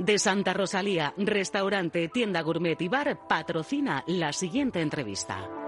De Santa Rosalía, restaurante, tienda gourmet y bar patrocina la siguiente entrevista.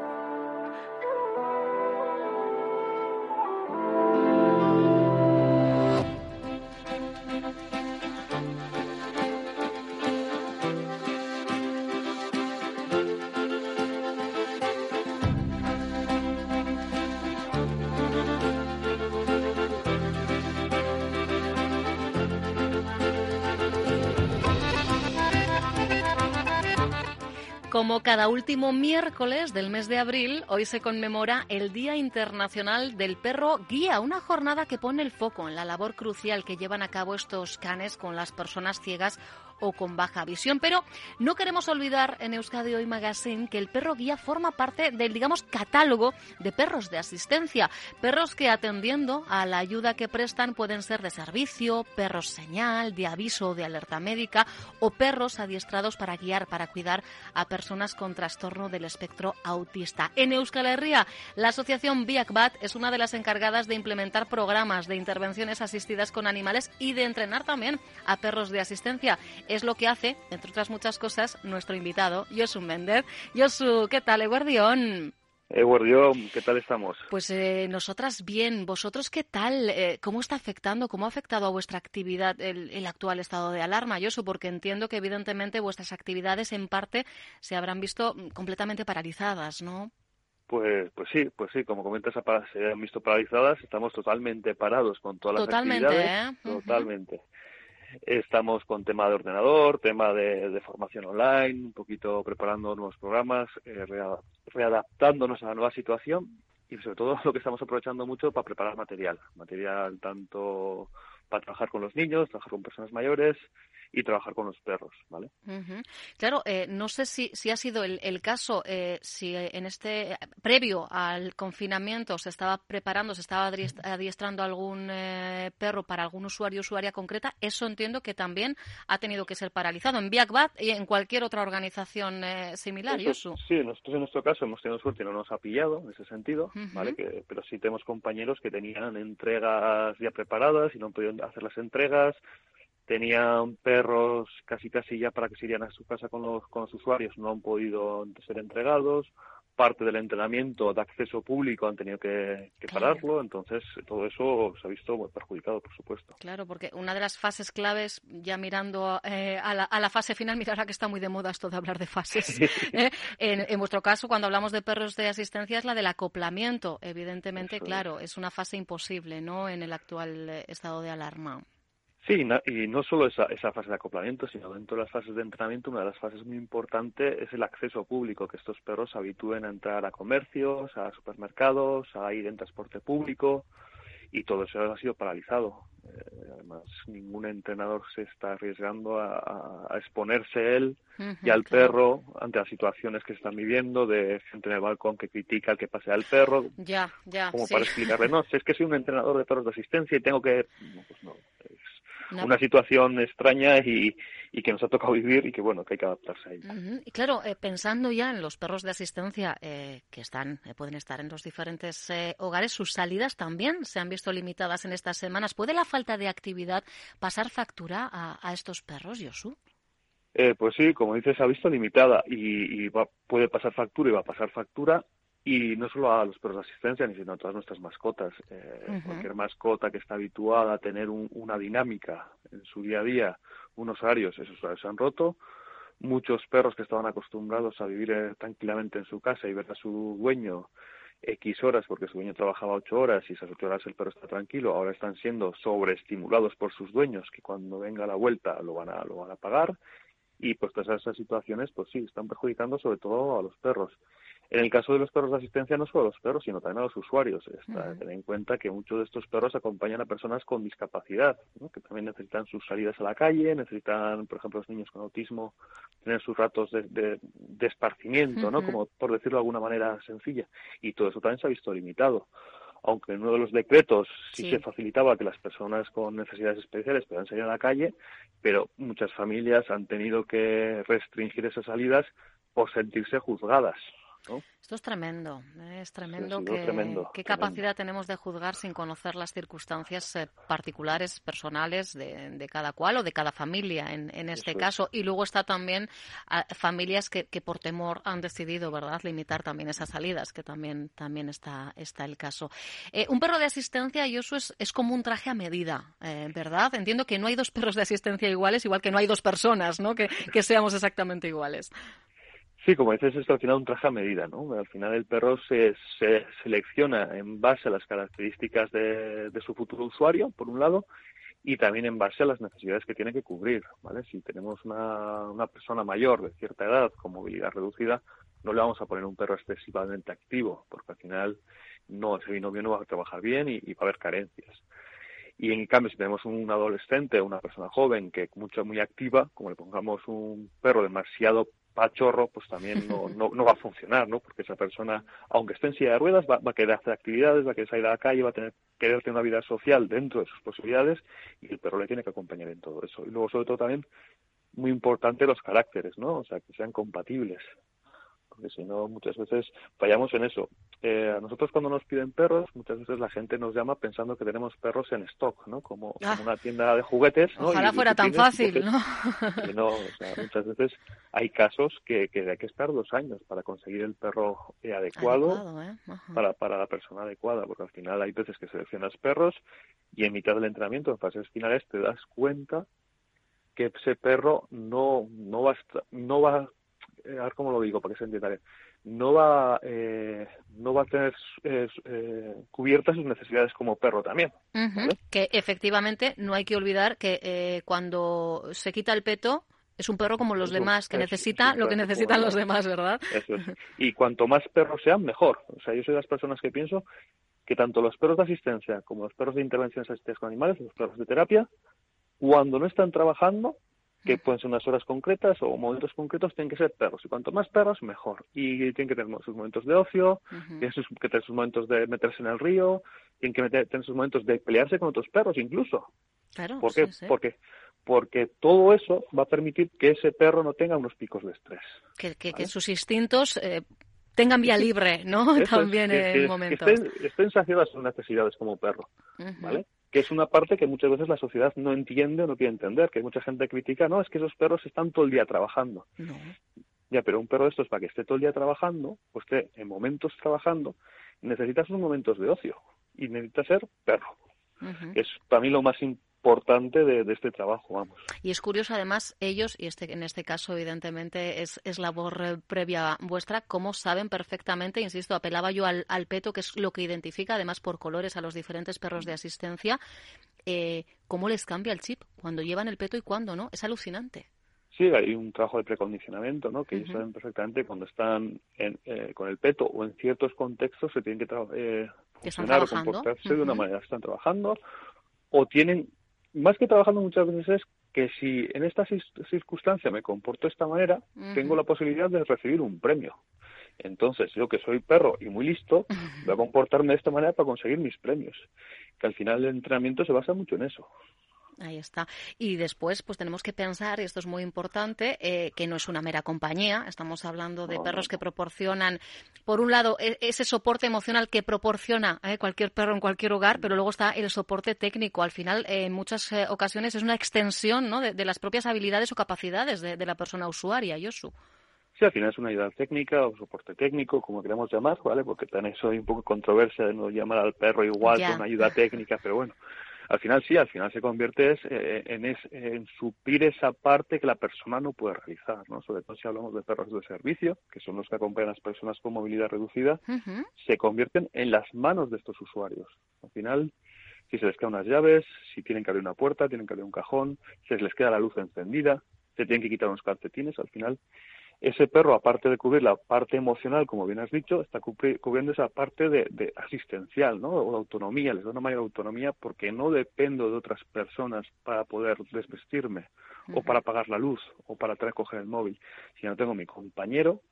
Como cada último miércoles del mes de abril, hoy se conmemora el Día Internacional del Perro Guía, una jornada que pone el foco en la labor crucial que llevan a cabo estos canes con las personas ciegas o con baja visión. Pero no queremos olvidar en Euskadi Hoy Magazine que el perro guía forma parte del, digamos, catálogo de perros de asistencia. Perros que atendiendo a la ayuda que prestan pueden ser de servicio, perros señal, de aviso o de alerta médica o perros adiestrados para guiar, para cuidar a personas con trastorno del espectro autista. En Euskal Herria, la asociación Biakbat es una de las encargadas de implementar programas de intervenciones asistidas con animales y de entrenar también a perros de asistencia es lo que hace, entre otras muchas cosas, nuestro invitado, Josu Méndez. Josu, ¿qué tal, Eguardión? Eguardión, ¿qué tal estamos? Pues eh, nosotras bien. ¿Vosotros qué tal? Eh, ¿Cómo está afectando, cómo ha afectado a vuestra actividad el, actual estado de alarma, Josu? Porque entiendo que evidentemente vuestras actividades en parte se habrán visto completamente paralizadas, ¿no? Pues, pues sí, pues sí, como comentas, se han visto paralizadas, estamos totalmente parados con todas las actividades. ¿eh? Totalmente. Estamos con tema de ordenador, tema de, formación online, un poquito preparando nuevos programas, eh, readaptándonos a la nueva situación y sobre todo lo que estamos aprovechando mucho para preparar material, material tanto para trabajar con los niños, trabajar con personas mayores y trabajar con los perros, ¿vale? Claro, eh, no sé si, si ha sido el, el caso, eh, si en este previo al confinamiento se estaba preparando, se estaba adiestrando algún eh, perro para algún usuario usuaria concreta, eso entiendo que también ha tenido que ser paralizado en Biakbat y en cualquier otra organización similar. Eso, sí, nosotros en nuestro caso hemos tenido suerte y no nos ha pillado en ese sentido, ¿vale? Que, pero sí tenemos compañeros que tenían entregas ya preparadas y no han podido hacer las entregas tenían perros casi casi ya para que se irían a su casa con los, con los usuarios, no han podido ser entregados, parte del entrenamiento de acceso público han tenido que, pararlo, entonces todo eso se ha visto muy perjudicado, por supuesto. Claro, porque una de las fases claves, ya mirando eh, a, la, a, la, fase final, mira ahora que está muy de moda esto de hablar de fases. ¿eh? en, en, vuestro caso, cuando hablamos de perros de asistencia, es la del acoplamiento. Evidentemente, claro, es una fase imposible ¿no? en el actual eh, estado de alarma. Sí, y no solo esa, esa fase de acoplamiento, sino dentro de las fases de entrenamiento, una de las fases muy importantes es el acceso público, que estos perros se habitúen a entrar a comercios, a supermercados, a ir en transporte público, y todo eso ha sido paralizado. Eh, además, ningún entrenador se está arriesgando a, exponerse él y al perro ante las situaciones que se están viviendo, de gente en el balcón que critica al que pase al perro. Ya, ya. Como para explicarle, no, es que soy un entrenador de perros de asistencia y tengo que. No, pues no, una situación extraña y, que nos ha tocado vivir y que bueno que hay que adaptarse a ella. Y claro, eh, pensando ya en los perros de asistencia eh, que están eh, pueden estar en los diferentes hogares, sus salidas también se han visto limitadas en estas semanas. ¿Puede la falta de actividad pasar factura a, estos perros, Yosu? pues sí, como dices, ha visto limitada y, puede pasar factura y va a pasar factura y no solo a los perros de asistencia, ni sino a todas nuestras mascotas. Eh, Cualquier mascota que está habituada a tener una dinámica en su día a día, unos horarios, esos horarios se han roto. Muchos perros que estaban acostumbrados a vivir eh, tranquilamente en su casa y ver a su dueño X horas, porque su dueño trabajaba ocho horas y esas ocho horas el perro está tranquilo, ahora están siendo sobreestimulados por sus dueños, que cuando venga la vuelta lo van a, lo van a pagar. Y pues todas esas situaciones, pues sí, están perjudicando sobre todo a los perros. En el caso de los perros de asistencia, no solo a los perros, sino también a los usuarios. Está, Ten en cuenta que muchos de estos perros acompañan a personas con discapacidad, que también necesitan sus salidas a la calle, necesitan, por ejemplo, los niños con autismo, tener sus ratos de, esparcimiento, ¿no? como por decirlo de alguna manera sencilla. Y todo eso también se ha visto limitado aunque en uno de los decretos sí, se facilitaba que las personas con necesidades especiales puedan salir a la calle, pero muchas familias han tenido que restringir esas salidas por sentirse juzgadas Esto es tremendo, ¿eh? es tremendo, que, qué capacidad tenemos de juzgar sin conocer las circunstancias eh, particulares, personales de, cada cual o de cada familia en, este caso. Y luego está también familias que, por temor han decidido, ¿verdad?, limitar también esas salidas, que también, también está, está el caso. Eh, un perro de asistencia, Yosu, es, es como un traje a medida, ¿verdad? Entiendo que no hay dos perros de asistencia iguales, igual que no hay dos personas, ¿no?, que, que seamos exactamente iguales. Sí, como dices, es al final un traje a medida, ¿no? Al final el perro se, se selecciona en base a las características de, su futuro usuario, por un lado, y también en base a las necesidades que tiene que cubrir, ¿vale? Si tenemos una, persona mayor de cierta edad con movilidad reducida, no le vamos a poner un perro excesivamente activo, porque al final no, ese binomio no va a trabajar bien y, va a haber carencias. Y en cambio, si tenemos un adolescente o una persona joven que mucho muy activa, como le pongamos un perro demasiado pachorro, pues también no, no, va a funcionar, ¿no? Porque esa persona, aunque esté en silla de ruedas, va, a querer hacer actividades, va a querer salir a la calle, va a tener querer tener una vida social dentro de sus posibilidades y el perro le tiene que acompañar en todo eso. Y luego, sobre todo, también muy importante los caracteres, ¿no? O sea, que sean compatibles porque si no muchas veces fallamos en eso. Eh, a nosotros cuando nos piden perros, muchas veces la gente nos llama pensando que tenemos perros en stock, ¿no? Como, ah. una tienda de juguetes. ¿no? Ojalá fuera tan fácil, ¿no? Y no, o sea, muchas veces hay casos que, que hay que esperar dos años para conseguir el perro adecuado, ¿eh? para, para la persona adecuada, porque al final hay veces que seleccionas perros y en mitad del entrenamiento, en fases finales, te das cuenta que ese perro no, no va a, no va a ver cómo lo digo para que se entienda no va, eh, no va a tener eh, eh, cubiertas sus necesidades como perro también. Que efectivamente no hay que olvidar que cuando se quita el peto, es un perro como los demás, que necesita lo que necesitan los demás, ¿verdad? Eso es. Y cuanto más perros sean, mejor. O sea, yo soy de las personas que pienso que tanto los perros de asistencia como los perros de intervenciones asistidas con animales, los perros de terapia, cuando no están trabajando, que pueden ser unas horas concretas o momentos concretos, tienen que ser perros. Y cuanto más perros, mejor. Y tienen que tener sus momentos de ocio, tienen que tener sus momentos de meterse en el río, tienen que tener sus momentos de pelearse con otros perros incluso. Claro, ¿Por qué? Porque, porque todo eso va a permitir que ese perro no tenga unos picos de estrés. Que, que, sus instintos eh, tengan vía libre, ¿no? También en momentos. Que estén, estén saciadas sus necesidades como perro, ¿vale? Que es una parte que muchas veces la sociedad no entiende o no quiere entender, que mucha gente critica, no, es que esos perros están todo el día trabajando. Ya, pero un perro de estos, para que esté todo el día trabajando, o esté en momentos trabajando, necesita sus momentos de ocio y necesita ser perro. Es para mí lo más importante de, este trabajo, vamos. Y es curioso, además, ellos, y este, en este caso, evidentemente, es, es labor eh, previa vuestra, cómo saben perfectamente, insisto, apelaba yo al, al, peto, que es lo que identifica, además, por colores a los diferentes perros de asistencia, eh, cómo les cambia el chip cuando llevan el peto y cuándo, ¿no? Es alucinante. Sí, hay un trabajo de precondicionamiento, ¿no? Que ellos saben perfectamente cuando están eh, con el peto o en ciertos contextos se tienen que eh, funcionar o comportarse de una manera. Están trabajando o tienen más que trabajando muchas veces es que si en esta circunstancia me comporto de esta manera, tengo la posibilidad de recibir un premio. Entonces, yo que soy perro y muy listo, voy a comportarme de esta manera para conseguir mis premios. Que al final el entrenamiento se basa mucho en eso. Ahí está. Y después, pues tenemos que pensar, y esto es muy importante, eh, que no es una mera compañía. Estamos hablando de perros que proporcionan, por un lado, e, ese soporte emocional que proporciona eh, cualquier perro en cualquier hogar, pero luego está el soporte técnico. Al final, eh, en muchas ocasiones es una extensión ¿no? de, las propias habilidades o capacidades de, la persona usuaria, Yosu. Sí, al final es una ayuda técnica o soporte técnico, como queramos llamar, ¿vale? Porque también eso hay un poco controversia de no llamar al perro igual que una ayuda técnica, pero bueno al final sí, al final se convierte eh, en, en suplir esa parte que la persona no puede realizar, ¿no? Sobre todo si hablamos de perros de servicio, que son los que acompañan a las personas con movilidad reducida, se convierten en las manos de estos usuarios. Al final, si se les quedan unas llaves, si tienen que abrir una puerta, tienen que abrir un cajón, si se les queda la luz encendida, se tienen que quitar unos calcetines, al final ese perro, aparte de cubrir la parte emocional, como bien has dicho, está cubriendo esa parte de, asistencial, ¿no? O de autonomía, les da una mayor autonomía porque no dependo de otras personas para poder desvestirme o para apagar la luz o para traer coger el móvil, sino tengo mi compañero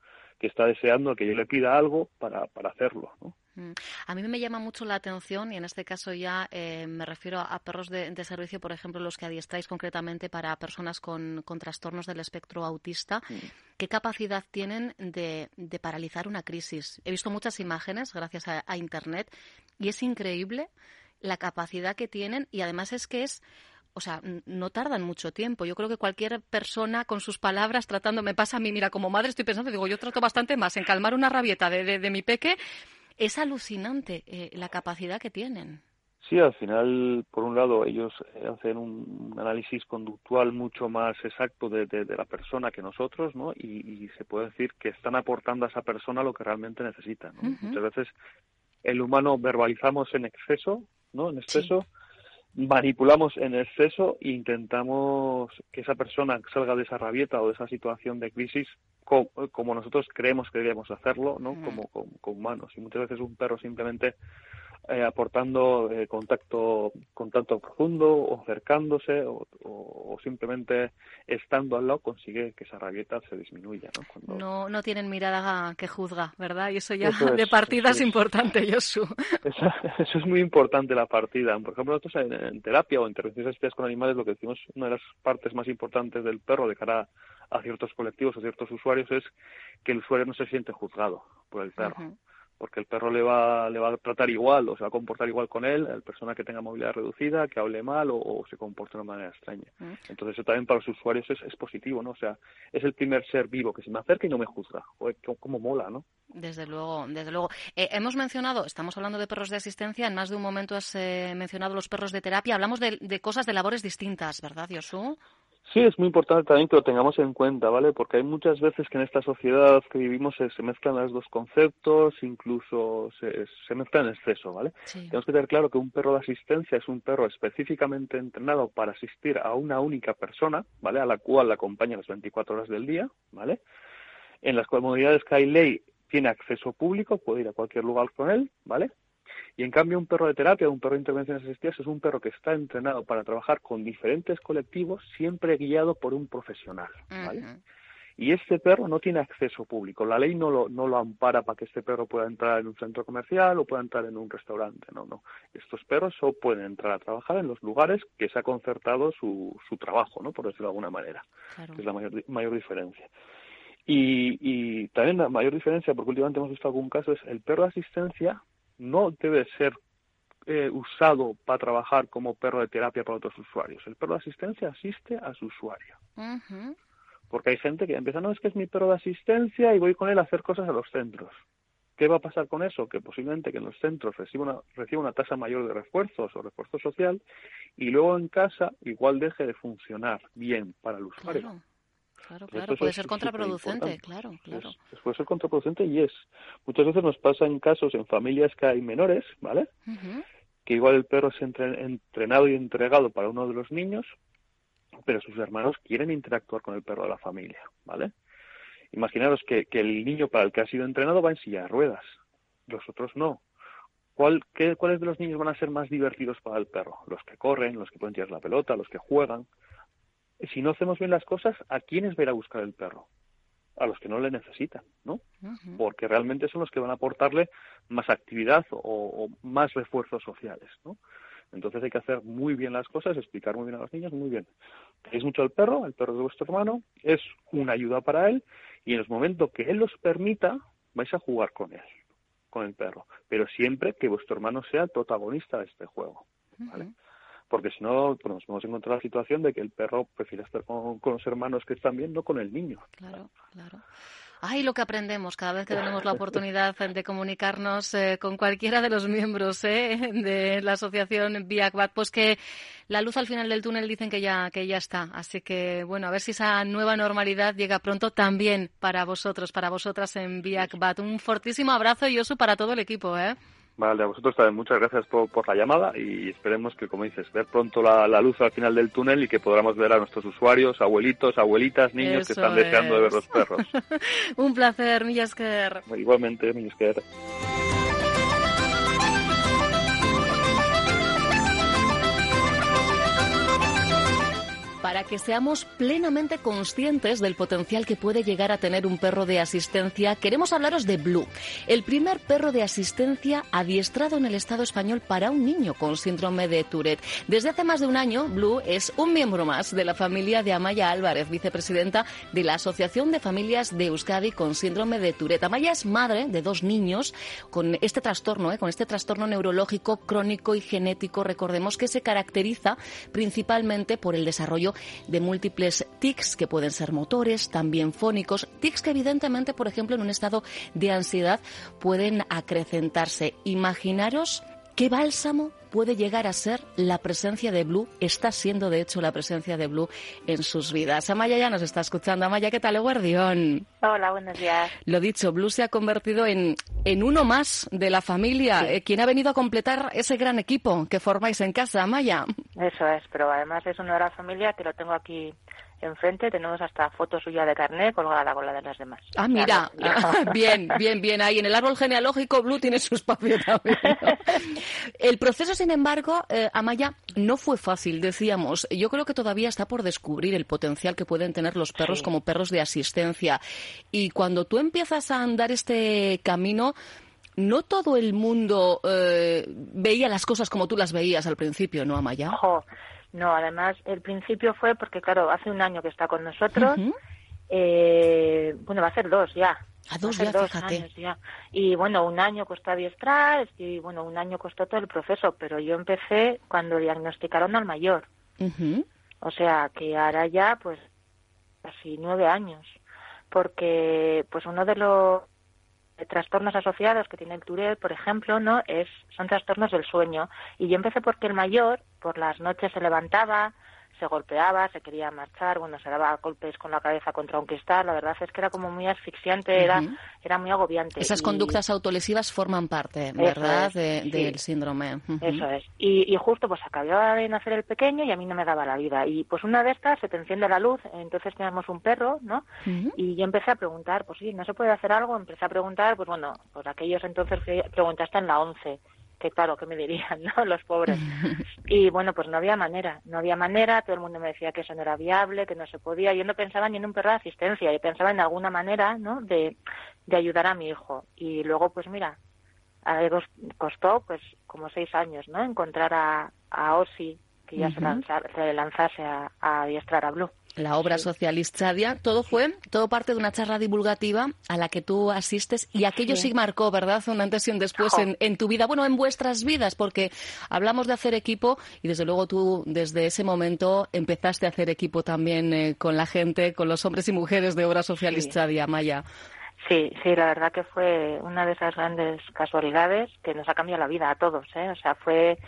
que está deseando que yo le pida algo para, para hacerlo. ¿no? Mm. A mí me llama mucho la atención, y en este caso ya eh, me refiero a perros de, servicio, por ejemplo, los que adiestráis concretamente para personas con, trastornos del espectro autista. Mm. ¿Qué capacidad tienen de, paralizar una crisis? He visto muchas imágenes gracias a, Internet y es increíble la capacidad que tienen y además es que es o sea, no tardan mucho tiempo. Yo creo que cualquier persona con sus palabras tratando, me pasa a mí, mira, como madre estoy pensando, digo, yo trato bastante más en calmar una rabieta de, de mi peque es alucinante eh, la capacidad que tienen. Sí, al final, por un lado, ellos eh, hacen un análisis conductual mucho más exacto de, la persona que nosotros, ¿no? Y, se puede decir que están aportando a esa persona lo que realmente necesita. Muchas veces el humano verbalizamos en exceso, ¿no? En exceso, manipulamos en exceso e intentamos que esa persona salga de esa rabieta o de esa situación de crisis como, nosotros creemos que deberíamos hacerlo, ¿no? Mm. Como, como, humanos. Y muchas veces un perro simplemente eh, aportando eh, contacto, contacto profundo o acercándose o, simplemente estando al lado consigue que esa rabieta se disminuya. ¿no? no, no tienen mirada que juzga, ¿verdad? Y eso ya de partida es, importante, Josu. Eso, eso, es muy importante la partida. Por ejemplo, nosotros en, terapia o en intervenciones asistida con animales lo que decimos, una de las partes más importantes del perro de cara a ciertos colectivos o ciertos usuarios es que el usuario no se siente juzgado por el perro porque el perro le va, le va a tratar igual o se va a comportar igual con él, la persona que tenga movilidad reducida, que hable mal o, se comporte de una manera extraña. Mm. Entonces eso también para los usuarios es, es, positivo, ¿no? O sea, es el primer ser vivo que se me acerca y no me juzga. Joder, cómo mola, ¿no? Desde luego, desde luego. Eh, hemos mencionado, estamos hablando de perros de asistencia, en más de un momento has eh, mencionado los perros de terapia. Hablamos de, de cosas, de labores distintas, ¿verdad, Yosu? Sí, es muy importante también que lo tengamos en cuenta, ¿vale? Porque hay muchas veces que en esta sociedad que vivimos se, mezclan los dos conceptos, incluso se, se mezclan en exceso, ¿vale? Tenemos que tener claro que un perro de asistencia es un perro específicamente entrenado para asistir a una única persona, ¿vale? A la cual la acompaña las 24 horas del día, ¿vale? En las comunidades que hay ley tiene acceso público, puede ir a cualquier lugar con él, ¿vale? Y en cambio un perro de terapia, un perro de intervenciones asistidas, es un perro que está entrenado para trabajar con diferentes colectivos, siempre guiado por un profesional. Y este perro no tiene acceso público. La ley no lo, no lo ampara para que este perro pueda entrar en un centro comercial o pueda entrar en un restaurante. No, no. Estos perros solo pueden entrar a trabajar en los lugares que se ha concertado su, su trabajo, ¿no? por decirlo de alguna manera. es la mayor, mayor diferencia. Y, y también la mayor diferencia, porque últimamente hemos visto algún caso, es el perro de asistencia no debe ser eh, usado para trabajar como perro de terapia para otros usuarios. El perro de asistencia asiste a su usuario. Porque hay gente que empieza, no, es que es mi perro de asistencia y voy con él a hacer cosas a los centros. ¿Qué va a pasar con eso? Que posiblemente que en los centros reciba una, reciba una tasa mayor de refuerzos o refuerzo social y luego en casa igual deje de funcionar bien para el usuario. Claro, claro, puede ser contraproducente, claro, claro. puede ser contraproducente y es. Muchas veces nos pasa en casos, en familias que hay menores, ¿vale? Que igual el perro es entrenado y entregado para uno de los niños, pero sus hermanos quieren interactuar con el perro de la familia, ¿vale? Imaginaros que, que el niño para el que ha sido entrenado va en silla de ruedas, los otros no. ¿Cuál, qué, ¿Cuáles de los niños van a ser más divertidos para el perro? Los que corren, los que pueden tirar la pelota, los que juegan si no hacemos bien las cosas, ¿a quiénes va a ir a buscar el perro? A los que no le necesitan, ¿no? Porque realmente son los que van a aportarle más actividad o, más refuerzos sociales, ¿no? Entonces hay que hacer muy bien las cosas, explicar muy bien a los niños, muy bien. Queréis mucho al perro, el perro de vuestro hermano, es una ayuda para él y en el momento que él los permita, vais a jugar con él, con el perro. Pero siempre que vuestro hermano sea el protagonista de este juego, ¿vale? Porque si no pues nos podemos encontrar la situación de que el perro prefiere estar con, los hermanos que están viendo con el niño. Claro, claro. Ay, lo que aprendemos cada vez que tenemos la oportunidad de comunicarnos eh, con cualquiera de los miembros eh, de la asociación BIACBAT, pues que la luz al final del túnel dicen que ya, que ya está. Así que, bueno, a ver si esa nueva normalidad llega pronto también para vosotros, para vosotras en BIACBAT. Un fortísimo abrazo y oso para todo el equipo, ¿eh? Vale, a vosotros también muchas gracias por, la llamada y esperemos que, como dices, ver pronto la, luz al final del túnel y que podamos ver a nuestros usuarios, abuelitos, abuelitas, niños que están deseando de ver los perros. Un placer, Millasker. Igualmente, Millasker. Para que seamos plenamente conscientes del potencial que puede llegar a tener un perro de asistencia, queremos hablaros de Blue, el primer perro de asistencia adiestrado en el Estado español para un niño con síndrome de Tourette. Desde hace más de un año, Blue es un miembro más de la familia de Amaya Álvarez, vicepresidenta de la Asociación de Familias de Euskadi con síndrome de Tourette. Amaya es madre de dos niños con este trastorno, ¿eh? con este trastorno neurológico crónico y genético. Recordemos que se caracteriza principalmente por el desarrollo de múltiples tics que pueden ser motores, también fónicos, tics que evidentemente, por ejemplo, en un estado de ansiedad pueden acrecentarse. Imaginaros qué bálsamo puede llegar a ser la presencia de Blue, está siendo de hecho la presencia de Blue en sus vidas. Amaya ya nos está escuchando. Amaya, ¿qué tal, Guardión? Hola, buenos días. Lo dicho, Blue se ha convertido en, en uno más de la familia, eh, quien ha venido a completar ese gran equipo que formáis en casa, Amaya. Eso es, pero además es uno de la familia que lo tengo aquí enfrente tenemos hasta fotos suya de carnet colgada con la de las demás. Ah, mira, bien, bien, bien. Ahí en el árbol genealógico Blue tiene su espacio también. El proceso, sin embargo, eh, Amaya, no fue fácil, decíamos. Yo creo que todavía está por descubrir el potencial que pueden tener los perros como perros de asistencia. Y cuando tú empiezas a andar este camino, no todo el mundo eh, veía las cosas como tú las veías al principio, ¿no, Amaya? No, además el principio fue porque, claro, hace un año que está con nosotros. eh, bueno, va a ser dos ya. A dos, ya, dos Años ya. Y bueno, un año costó adiestrar y bueno, un año costó todo el proceso, pero yo empecé cuando diagnosticaron al mayor. O sea, que ahora ya, pues, casi nueve años. Porque, pues, uno de los trastornos asociados que tiene el Tourette, por ejemplo, no es son trastornos del sueño. Y yo empecé porque el mayor por las noches se levantaba, se golpeaba, se quería marchar, bueno, se daba golpes con la cabeza contra un cristal, la verdad es que era como muy asfixiante, era, era muy agobiante. Esas conductas autolesivas forman parte, ¿verdad?, del síndrome. Eso es. Y, y, justo pues acababa de nacer el pequeño y a mí no me daba la vida. Y pues una de estas se te enciende la luz, entonces teníamos un perro, ¿no? Y yo empecé a preguntar, pues sí, ¿no se puede hacer algo? Empecé a preguntar, pues bueno, pues aquellos entonces preguntaste en la 11 que claro, que me dirían, ¿no? Los pobres. Y bueno, pues no había manera, no había manera, todo el mundo me decía que eso no era viable, que no se podía. Yo no pensaba ni en un perro de asistencia, yo pensaba en alguna manera, ¿no? De, de ayudar a mi hijo. Y luego, pues mira, a costó pues como seis años, ¿no? Encontrar a, a Osi, que ya se, lanzase a, a adiestrar a Blue la obra socialista todo fue, todo parte de una charla divulgativa a la que tú asistes y aquello sí, marcó, ¿verdad? Un antes y un después en, en, tu vida, bueno, en vuestras vidas, porque hablamos de hacer equipo y desde luego tú desde ese momento empezaste a hacer equipo también eh, con la gente, con los hombres y mujeres de obra socialista sí. Maya. Sí, sí, la verdad que fue una de esas grandes casualidades que nos ha cambiado la vida a todos, ¿eh? O sea, fue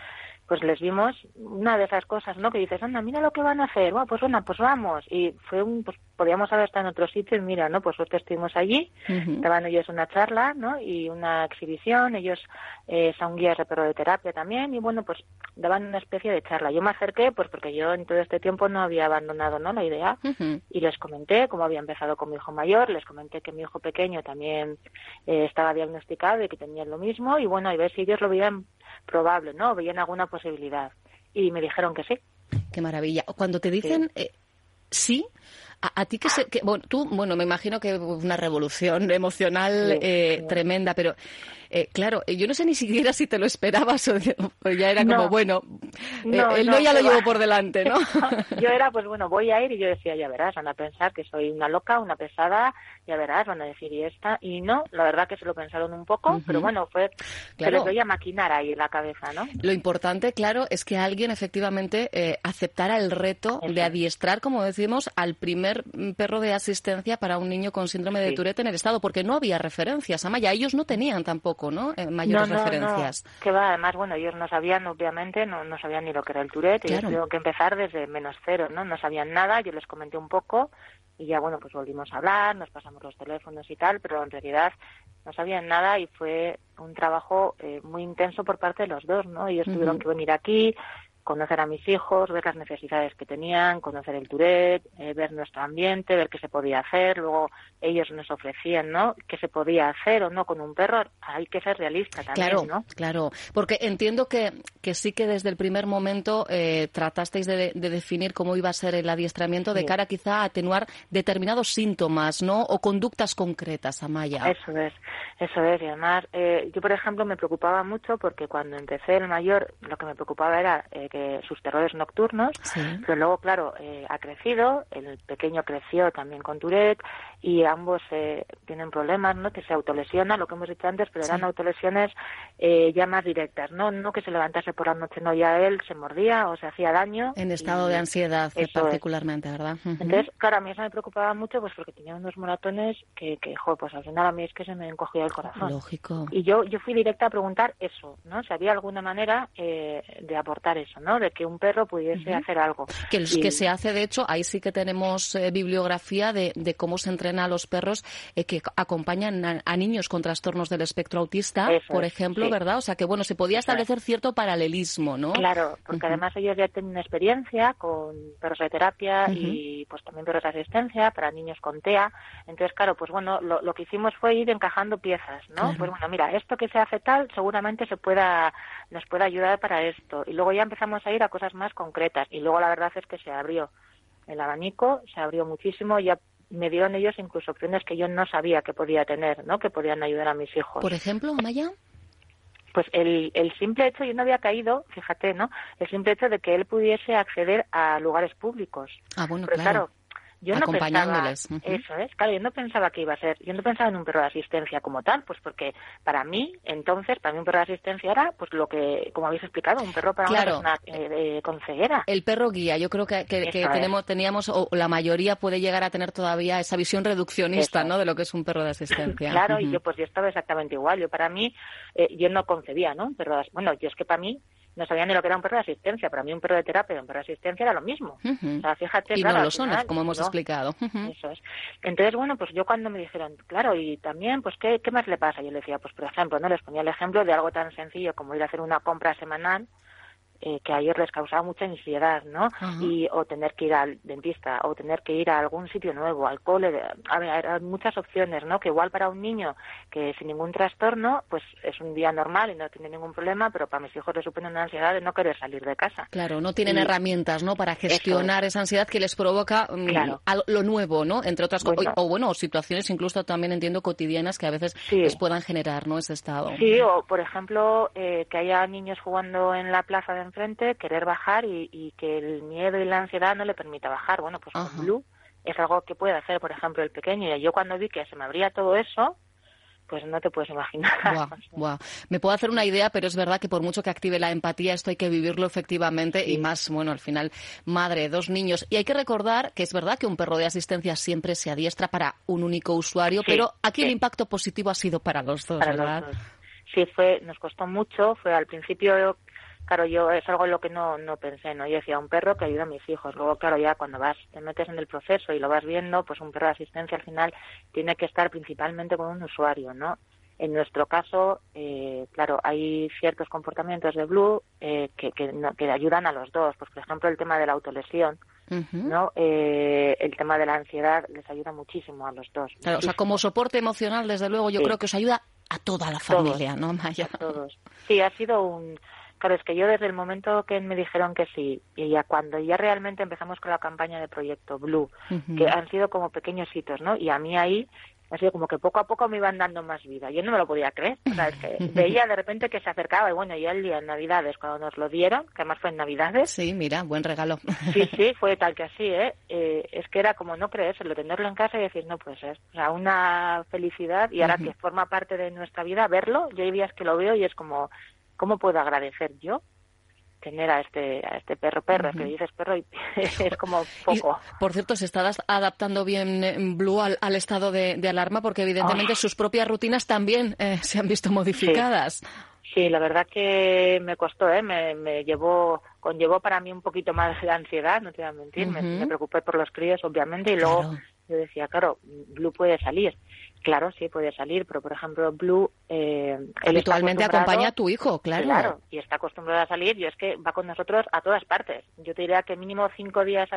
pues les vimos una de esas cosas, ¿no? Que dices, anda, mira lo que van a hacer, bueno, pues bueno, pues vamos. Y fue un, pues podíamos haber estado en otro sitio y mira, ¿no? Pues suerte estuvimos allí, daban ellos una charla, ¿no? Y una exhibición, ellos eh, son guías de perro de terapia también y bueno, pues daban una especie de charla. Yo me acerqué, pues porque yo en todo este tiempo no había abandonado, ¿no? La idea y les comenté cómo había empezado con mi hijo mayor, les comenté que mi hijo pequeño también eh, estaba diagnosticado y que tenía lo mismo y bueno, y ver si ellos lo veían probable, ¿no? Veían alguna posibilidad. Y me dijeron que sí. Qué maravilla. Cuando te dicen sí, eh, ¿sí? A, ti que, se, que bueno, tú, bueno, me imagino que una revolución emocional eh, tremenda, pero eh, claro, yo no sé ni siquiera si te lo esperabas o, ya era como, bueno, no, él no, ya lo llevo por delante, ¿no? yo era, pues bueno, voy a ir y yo decía, ya verás, van a pensar que soy una loca, una pesada, ya verás, van a decir, y esta, y no, la verdad que se lo pensaron un poco, uh -huh. pero bueno, fue, claro. se les a maquinar ahí en la cabeza, ¿no? Lo importante, claro, es que alguien efectivamente eh, aceptara el reto Eso. de adiestrar, como decimos, al primer perro de asistencia para un niño con síndrome de sí. Tourette en el Estado, porque no había referencias, Amaya, ellos no tenían tampoco, ¿no? Eh, mayores no, no, referencias. No. Que va, además, bueno, ellos no sabían, obviamente, no, no sabían ni lo que era el Tourette, claro. y tuvieron que empezar desde menos cero, ¿no? No sabían nada, yo les comenté un poco, y ya, bueno, pues volvimos a hablar, nos pasamos los teléfonos y tal, pero en realidad no sabían nada y fue un trabajo eh, muy intenso por parte de los dos, ¿no? Ellos uh -huh. tuvieron que venir aquí, conocer a mis hijos, ver las necesidades que tenían, conocer el Tourette, eh, ver nuestro ambiente, ver qué se podía hacer. Luego ellos nos ofrecían, ¿no? Qué se podía hacer o no con un perro. Hay que ser realista también, claro, ¿no? Claro, porque entiendo que, que sí que desde el primer momento eh, tratasteis de, definir cómo iba a ser el adiestramiento de cara quizá a atenuar determinados síntomas, ¿no? O conductas concretas, Amaya. Eso es, eso es. Y además, eh, yo, por ejemplo, me preocupaba mucho porque cuando empecé el mayor, lo que me preocupaba era que sus terrores nocturnos, pero luego, claro, eh, ha crecido, el pequeño creció también con Tourette y ambos eh, tienen problemas, ¿no? Que se autolesiona, lo que hemos dicho antes, pero eran autolesiones eh, ya más directas, ¿no? No que se levantase por la noche, no, ya él se mordía o se hacía daño. En estado de ansiedad, particularmente, ¿verdad? Entonces, claro, a mí eso me preocupaba mucho, pues porque tenía unos moratones que, que, pues al final a mí es que se me encogía el corazón. Lógico. Y yo, yo fui directa a preguntar eso, ¿no? Si había alguna manera de aportar eso, ¿no? De que un perro pudiese hacer algo. Que, que se hace, de hecho, ahí sí que tenemos eh, bibliografía de, cómo se entrena a los perros eh, que acompañan a, niños con trastornos del espectro autista, por ejemplo, ¿verdad? O sea que, bueno, se podía establecer cierto paralelismo, ¿no? Claro, porque además ellos ya tienen experiencia con perros de terapia y pues también perros de asistencia para niños con TEA. Entonces, claro, pues bueno, lo, que hicimos fue ir encajando piezas, ¿no? Pues bueno, mira, esto que se hace tal seguramente se pueda nos puede ayudar para esto. Y luego ya empezamos a ir a cosas más concretas. Y luego la verdad es que se abrió el abanico, se abrió muchísimo, ya me dieron ellos incluso opciones que yo no sabía que podía tener, ¿no? Que podían ayudar a mis hijos. Por ejemplo, Maya. Pues el, el simple hecho, yo no había caído, fíjate, ¿no? El simple hecho de que él pudiese acceder a lugares públicos. Ah, bueno, claro yo no pensaba, eso es, claro, yo no pensaba que iba a ser, yo no pensaba en un perro de asistencia como tal, pues porque para mí, entonces, para mí un perro de asistencia era, pues lo que, como habéis explicado, un perro para una persona eh, con ceguera. El perro guía, yo creo que, tenemos, teníamos, o la mayoría puede llegar a tener todavía esa visión reduccionista, ¿no?, de lo que es un perro de asistencia. claro, y yo pues yo estaba exactamente igual, yo para mí, eh, yo no concebía, ¿no?, pero bueno, yo es que para mí, no sabía ni lo que era un perro de asistencia. Para mí un perro de terapia y un perro de asistencia era lo mismo. O sea, fíjate, y no lo son, como hemos explicado. Eso es. Entonces, bueno, pues yo cuando me dijeron, claro, y también, pues, ¿qué, ¿qué más le pasa? Yo le decía, pues, por ejemplo, no les ponía el ejemplo de algo tan sencillo como ir a hacer una compra semanal eh, que a ellos les causaba mucha ansiedad, ¿no? Y o tener que ir al dentista o tener que ir a algún sitio nuevo, al cole, a ver, hay muchas opciones, ¿no? Que igual para un niño que sin ningún trastorno, pues es un día normal y no tiene ningún problema, pero para mis hijos les supone una ansiedad de no querer salir de casa. Claro, no tienen herramientas, ¿no? Para gestionar esa ansiedad que les provoca mm, lo nuevo, ¿no? Entre otras cosas, o, bueno, situaciones incluso también entiendo cotidianas que a veces les puedan generar, ¿no? Ese estado. Sí, o por ejemplo, eh, que haya niños jugando en la plaza de frente, querer bajar y, que el miedo y la ansiedad no le permita bajar. Bueno, pues con Blue es algo que puede hacer, por ejemplo, el pequeño. Y yo cuando vi que se me abría todo eso, pues no te puedes imaginar. Me puedo hacer una idea, pero es verdad que por mucho que active la empatía, esto hay que vivirlo efectivamente y más, bueno, al final, madre, dos niños. Y hay que recordar que es verdad que un perro de asistencia siempre se adiestra para un único usuario, pero aquí el impacto positivo ha sido para los dos, ¿verdad? Sí, fue, nos costó mucho, fue al principio claro, yo es algo en lo que no, no pensé, ¿no? Yo decía, un perro que ayuda a mis hijos. Luego, claro, ya cuando vas, te metes en el proceso y lo vas viendo, pues un perro de asistencia al final tiene que estar principalmente con un usuario, ¿no? En nuestro caso, eh, claro, hay ciertos comportamientos de Blue eh, que, que, que, ayudan a los dos. Pues, por ejemplo, el tema de la autolesión, ¿no? Eh, el tema de la ansiedad les ayuda muchísimo a los dos. Claro, o sea, como soporte emocional, desde luego, yo creo que os ayuda a toda la familia, ¿no, Maya? A todos. Sí, ha sido un, Claro, es que yo desde el momento que me dijeron que sí, y ya cuando ya realmente empezamos con la campaña de Proyecto Blue, que han sido como pequeños hitos, ¿no? Y a mí ahí ha sido como que poco a poco me iban dando más vida. Yo no me lo podía creer. O sea, es que veía de repente que se acercaba y bueno, ya el día en Navidades, cuando nos lo dieron, que además fue en Navidades. Sí, mira, buen regalo. Sí, sí, fue tal que así, ¿eh? eh es que era como no creérselo, tenerlo en casa y decir, no puede ser. O sea, una felicidad y ahora que forma parte de nuestra vida, verlo, yo hay días que lo veo y es como, ¿cómo puedo agradecer yo tener a este a este perro perro que dices perro y es como poco. por cierto se está adaptando bien eh, Blue al, estado de, alarma porque evidentemente sus propias rutinas también eh, se han visto modificadas. Sí. la verdad que me costó eh me, me llevó conllevó para mí un poquito más de ansiedad no te voy a mentir me, preocupé por los críos obviamente y luego yo decía, claro, Blue puede salir. Claro, sí puede salir, pero por ejemplo, Blue. Eh, Habitualmente acompaña a tu hijo, claro. Claro, y está acostumbrado a salir y es que va con nosotros a todas partes. Yo te diría que mínimo cinco días,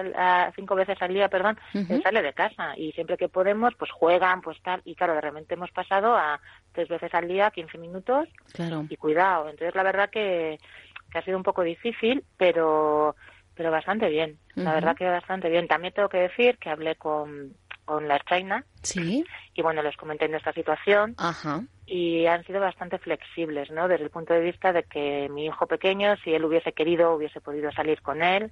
cinco veces al día, perdón, sale de casa y siempre que podemos, pues juegan, pues tal. Y claro, de repente hemos pasado a tres veces al día, 15 minutos. Claro. Y cuidado. Entonces, la verdad que, que ha sido un poco difícil, pero pero bastante bien. La verdad que bastante bien. También tengo que decir que hablé con con la China. Sí. Y bueno, les comenté nuestra situación. Ajá y han sido bastante flexibles, ¿no? Desde el punto de vista de que mi hijo pequeño, si él hubiese querido, hubiese podido salir con él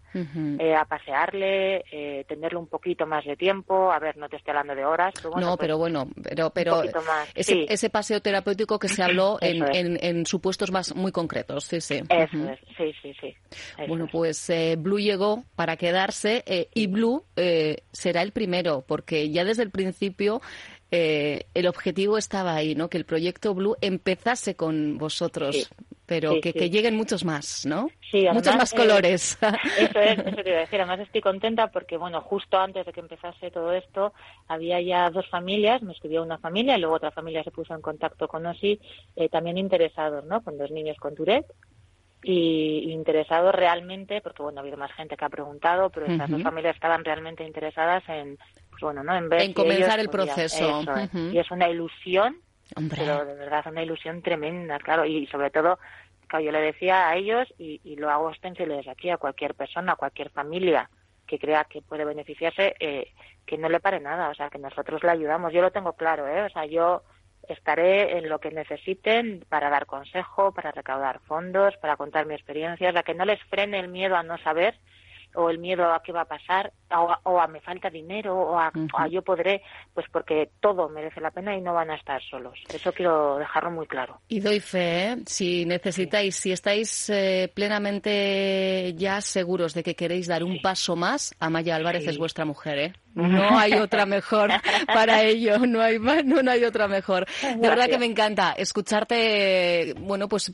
eh, a pasearle, eh, tenerle un poquito más de tiempo. A ver, no te estoy hablando de horas. Pero no, pues pero bueno, pero, pero ese, ese, paseo terapéutico que se habló en, en, supuestos más muy concretos, sí, sí. Eso es, sí, sí, sí. bueno, pues eh, Blue llegó para quedarse y Blue será el primero, porque ya desde el principio eh, el objetivo estaba ahí, ¿no? Que el proyecto Blue empezase con vosotros, pero que, lleguen muchos más, ¿no? Sí, muchos más colores. eso es, eso te iba a decir. Además estoy contenta porque, bueno, justo antes de que empezase todo esto, había ya dos familias, me escribió una familia y luego otra familia se puso en contacto con Osi, eh, también interesados, ¿no? Con dos niños con Tourette y interesados realmente, porque bueno, ha habido más gente que ha preguntado, pero estas dos familias estaban realmente interesadas en, pues bueno, ¿no? En, ver en comenzar el proceso. Y es una ilusión, pero de verdad una ilusión tremenda, claro, y sobre todo, yo le decía a ellos, y, y lo hago desde aquí, a cualquier persona, a cualquier familia que crea que puede beneficiarse, eh, que no le pare nada, o sea, que nosotros le ayudamos. Yo lo tengo claro, ¿eh? O sea, yo estaré en lo que necesiten para dar consejo, para recaudar fondos, para contar mi experiencia, la que no les frene el miedo a no saber o el miedo a qué va a pasar o a, me falta dinero o a, yo podré, pues porque todo merece la pena y no van a estar solos. Eso quiero dejarlo muy claro. Y doy fe, ¿eh? si necesitáis, si estáis eh, plenamente ya seguros de que queréis dar un paso más, Amaya Álvarez es vuestra mujer, ¿eh? No hay otra mejor para ello, no hay no, no hay otra mejor. De verdad que me encanta escucharte, bueno, pues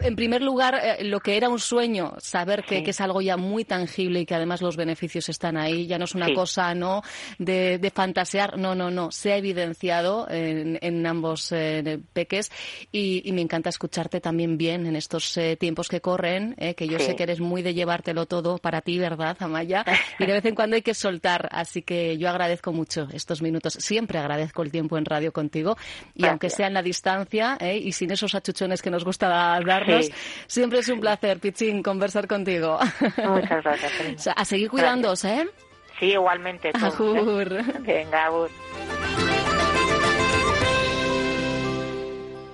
en primer lugar, eh, lo que era un sueño, saber que, es algo ya muy tangible y que además los beneficios están ahí, ya no es una cosa no de, fantasear, no, no, no, se ha evidenciado en, ambos eh, peques y, me encanta escucharte también bien en estos eh, tiempos que corren, que yo sé que eres muy de llevártelo todo para ti, ¿verdad, Amaya? Y de vez en cuando hay que soltar, así que yo agradezco mucho estos minutos, siempre agradezco el tiempo en radio contigo y aunque sea en la distancia y sin esos achuchones que nos gusta dar Siempre es un placer, Pichín, conversar contigo. Muchas gracias. a seguir cuidándose, ¿eh? Sí, igualmente. Venga,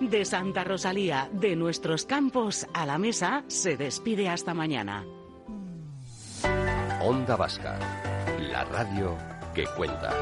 De Santa Rosalía, de nuestros campos a la mesa, se despide hasta mañana. Onda Vasca, la radio que cuenta.